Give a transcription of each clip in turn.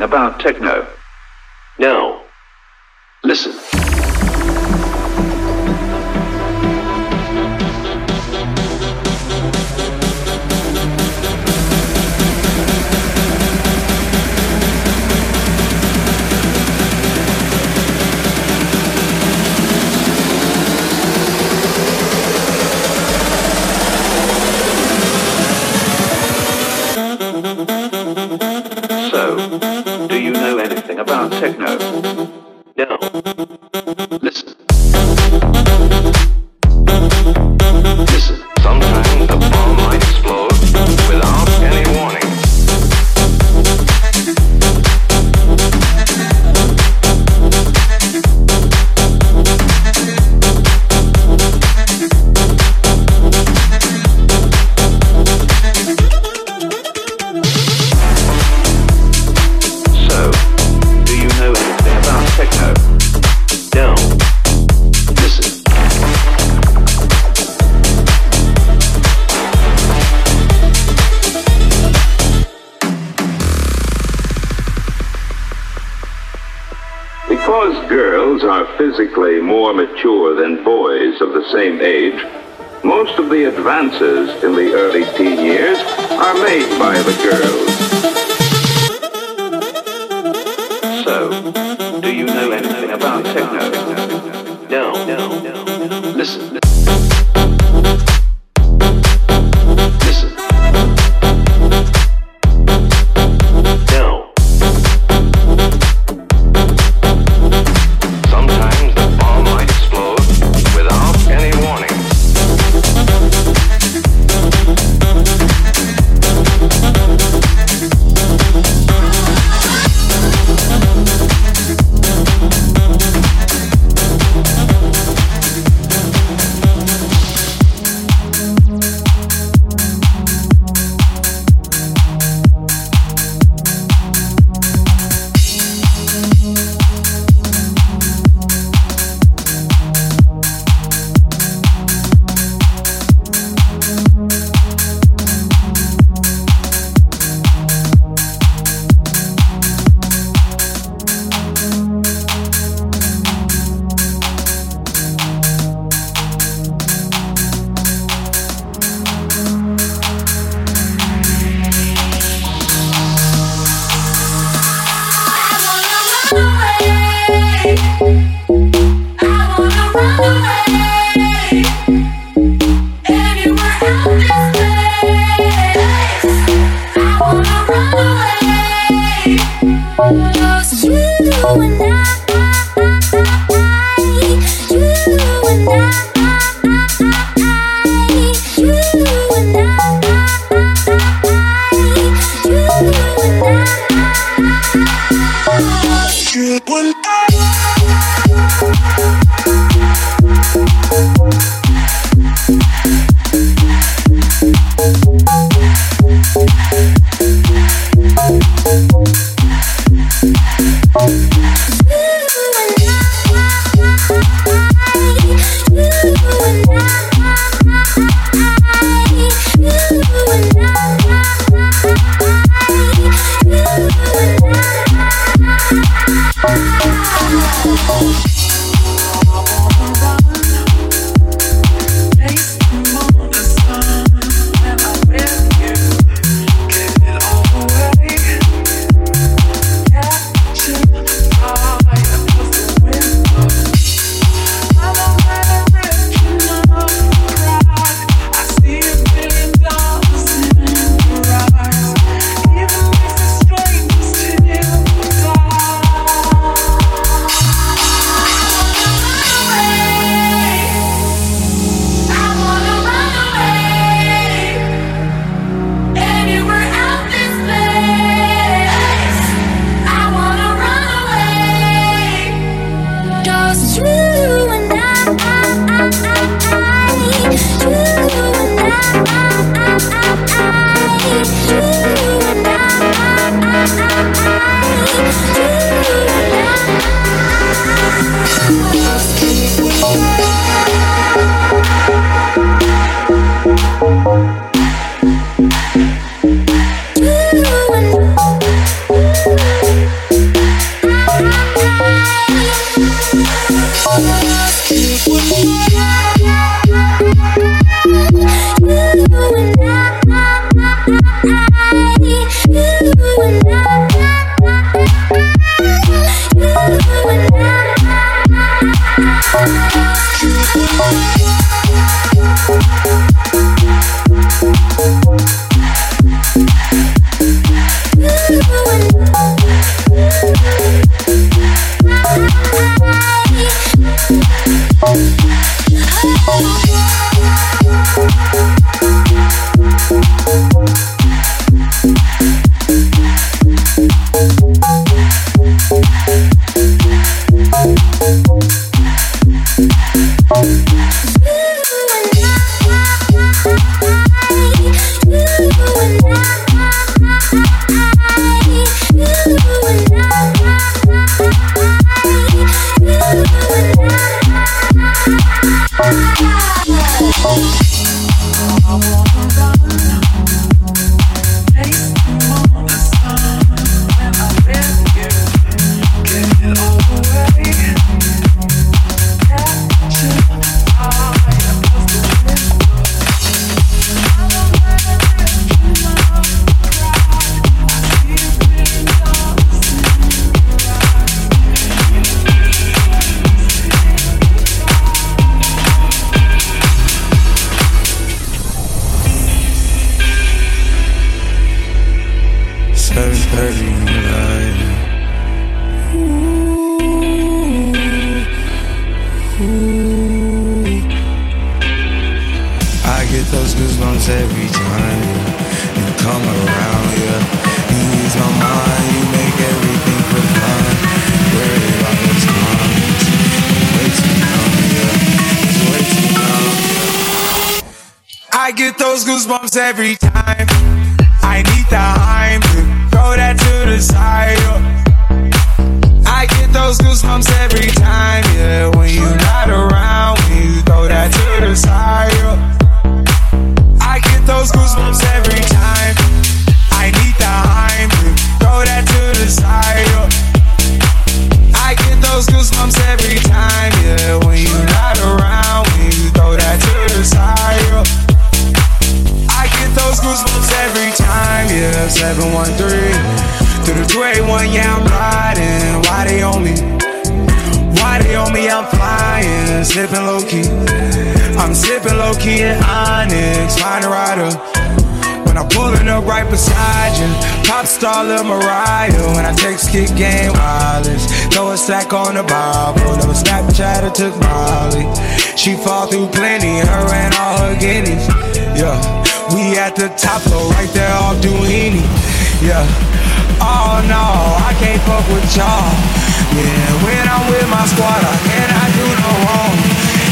about techno? Techno? Anything Música slack on the Bible. Never Snapchat or took Molly. She fall through plenty, her and all her guineas. Yeah, we at the top, so right there off Duini. Yeah, oh no, I can't fuck with y'all. Yeah, when I'm with my squad, I cannot do no wrong.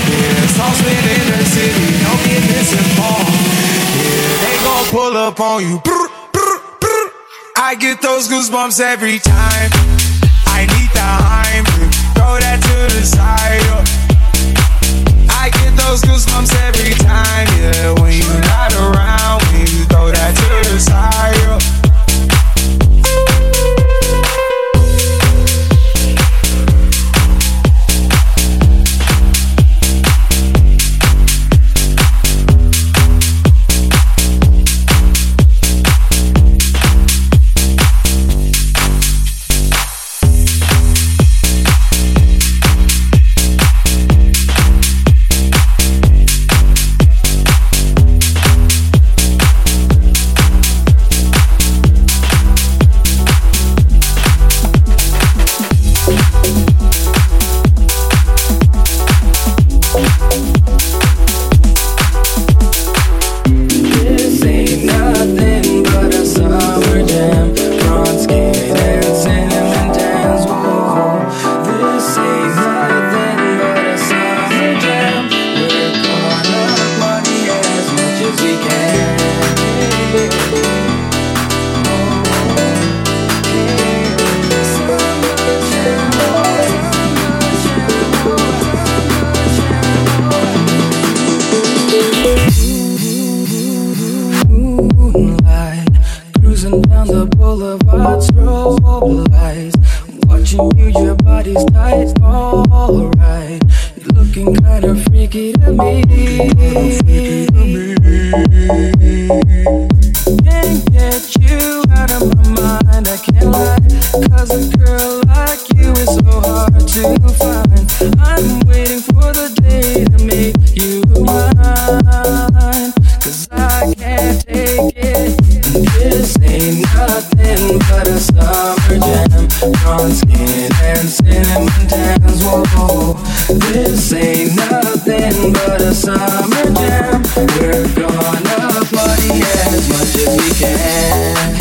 Yeah, saucepan in the city, don't get misinformed. Yeah, they gon' pull up on you. Brr, brr, brr. I get those goosebumps every time throw that to the side. I get those goosebumps every time, yeah. When you're not around, you throw that to the side.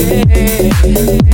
yeah.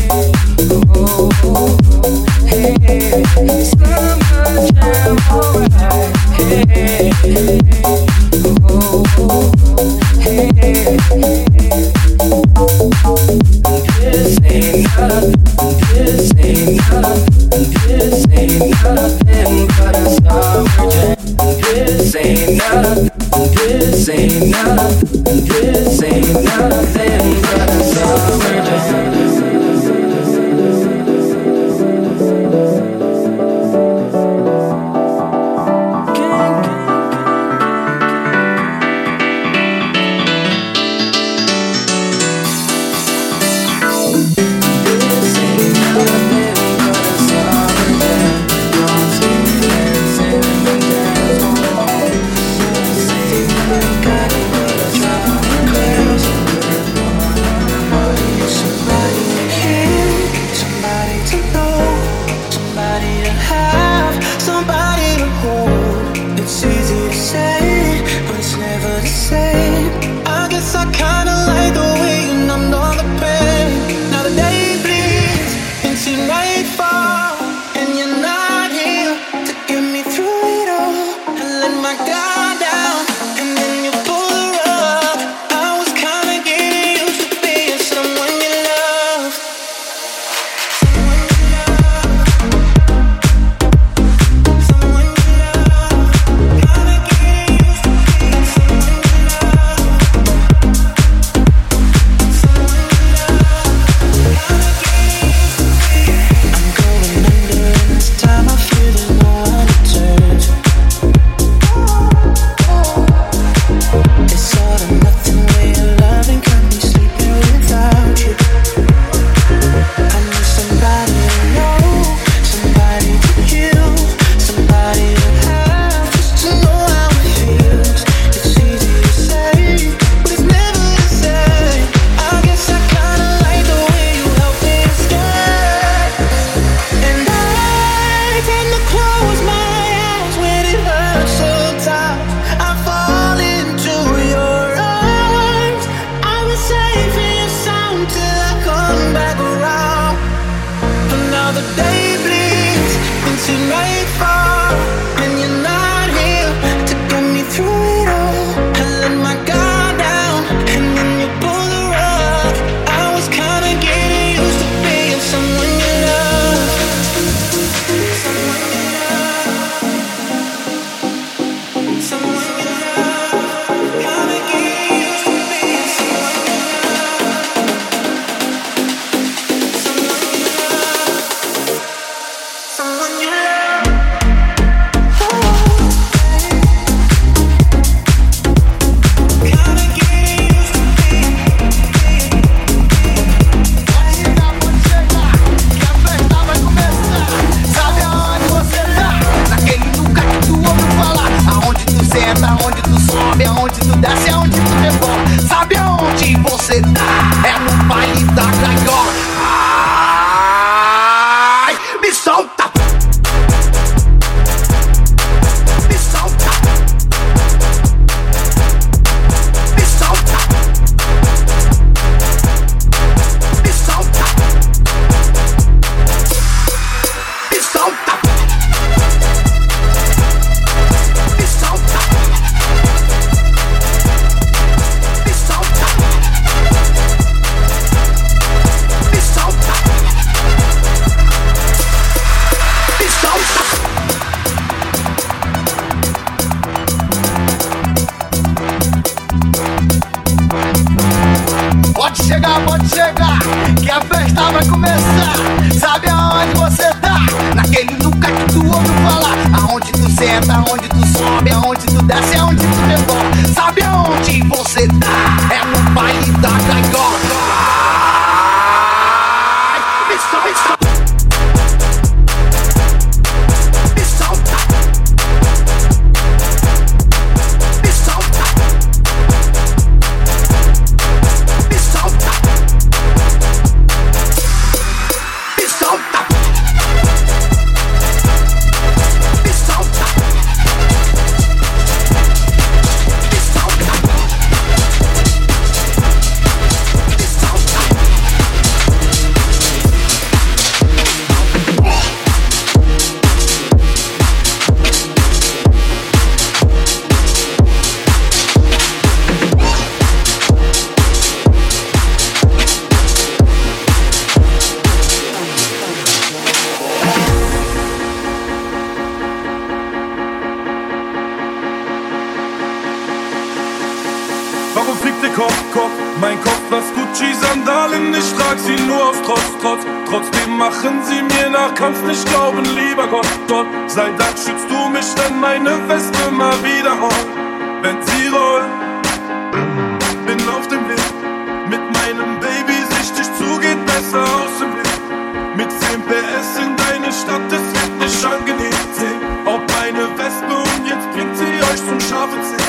Mit meinem Baby sichtig zu, geht besser aus dem Weg. Mit 10 PS in deine Stadt, es wird nicht angenehm. Sehen, ob meine Wespe und jetzt bringt sie euch zum scharfen Zeh.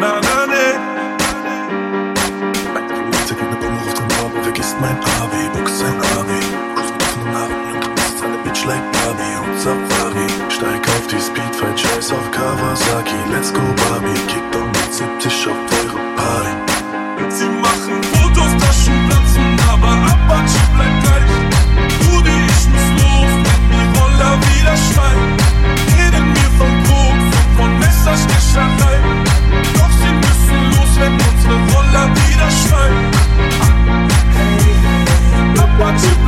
Na, na, ne. Mein Bruder geht ne Bombe auf den Raum, vergisst mein Abi, buchst sein Abi. Kuss mit offenen Armen und bist eine Bitch like Barbie und Safari. Steig auf die Speed, fight Scheiß auf Kawasaki. Let's go Barbie, kick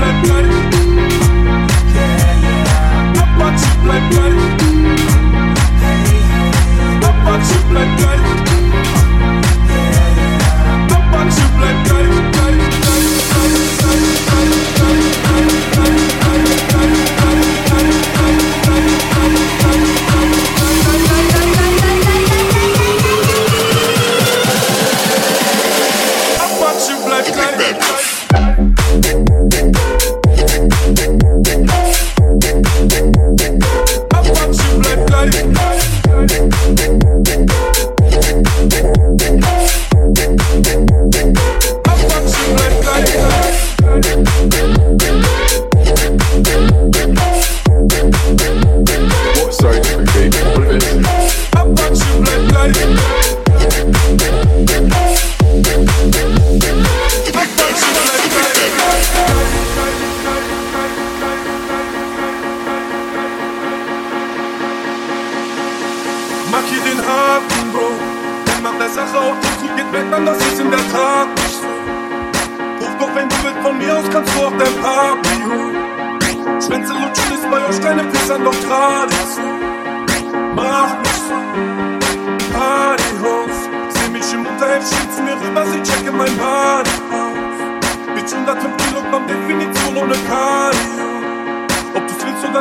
blood, blood. Yeah, yeah. Up want two blood, blood.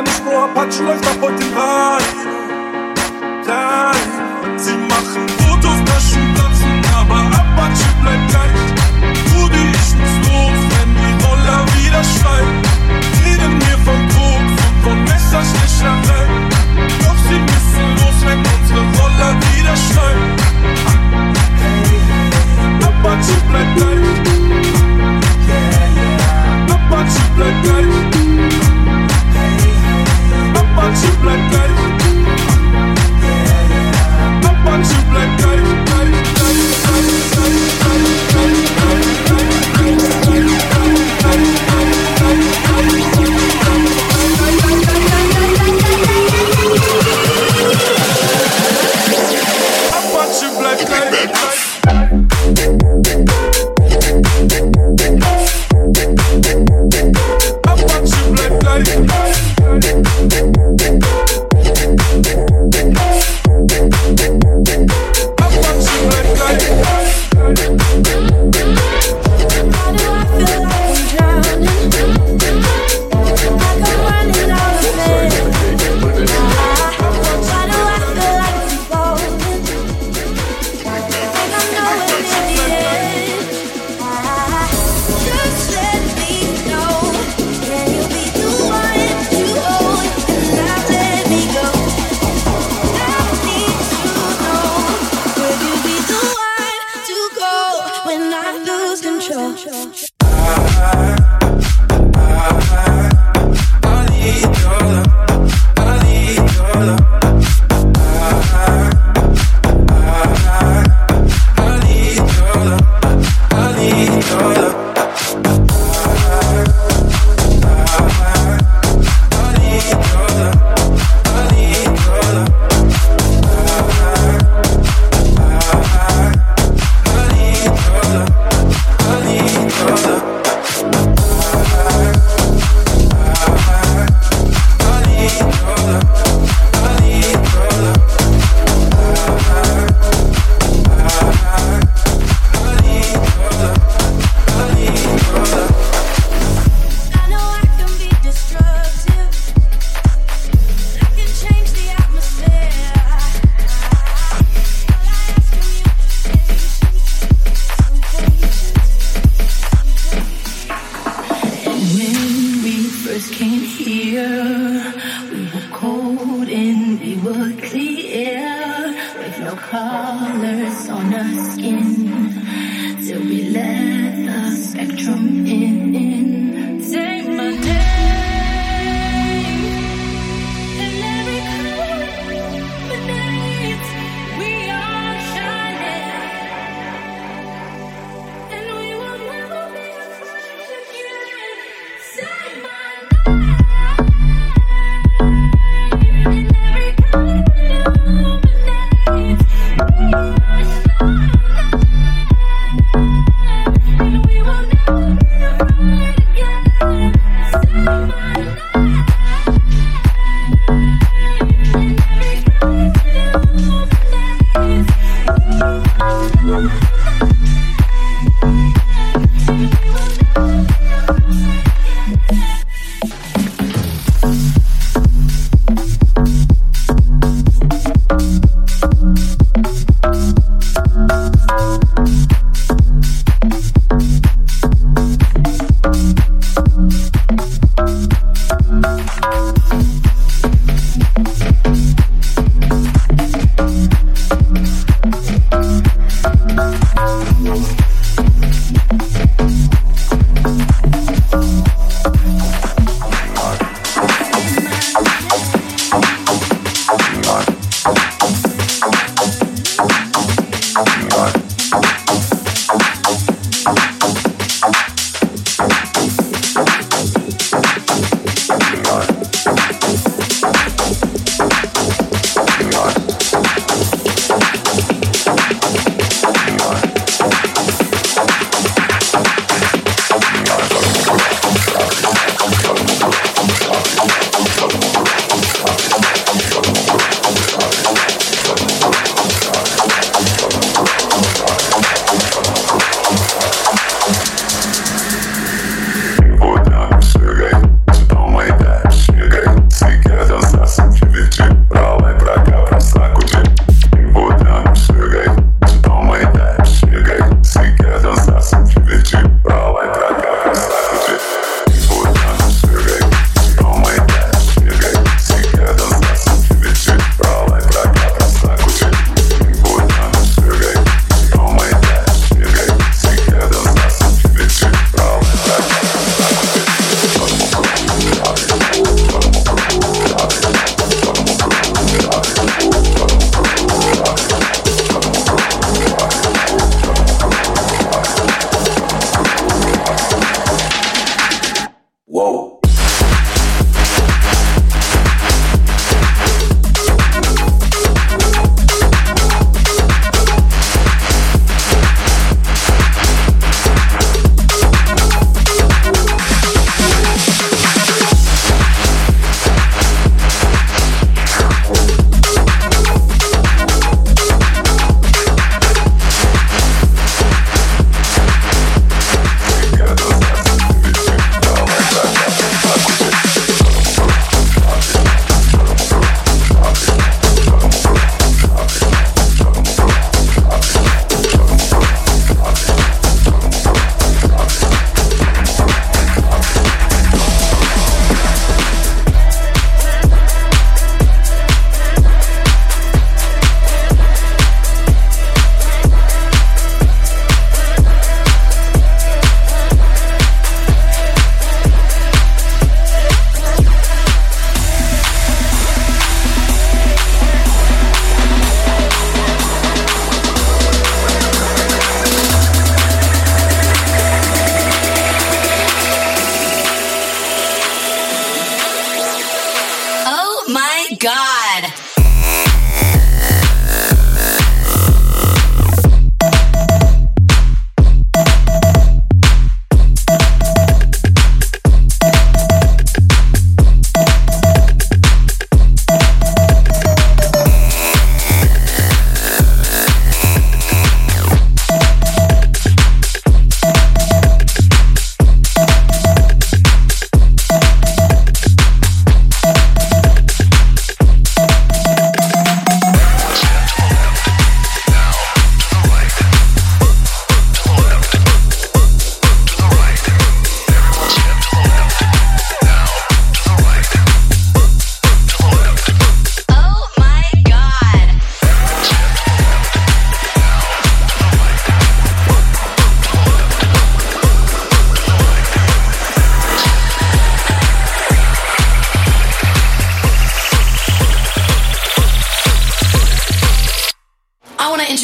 Nicht, Bro, Apache läuft ab heute Radio. Radio. Sie machen Fotos, Taschen platzen, aber Apache bleibt gleich. Rudi, ich muss los, wenn die Roller wieder schreien. Reden mir von Koks und von Messerstecherei. Doch sie müssen los, wenn unsere Roller wieder schreien. Apache bleibt gleich. Bleibt gleich. Apache bleibt gleich. Apart je blijft bij Apart je blijft bij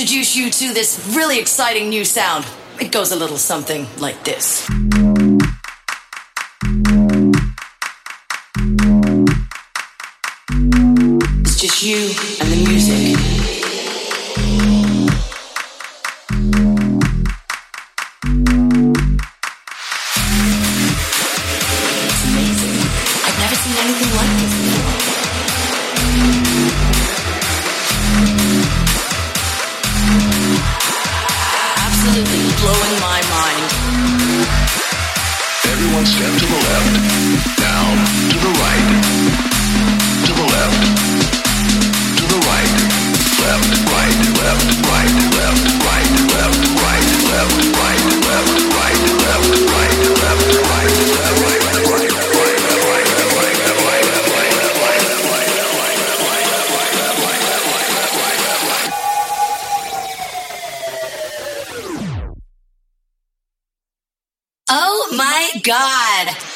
introduce you to this really exciting new sound. It goes a little something like this. It's just you and the music. Oh my God.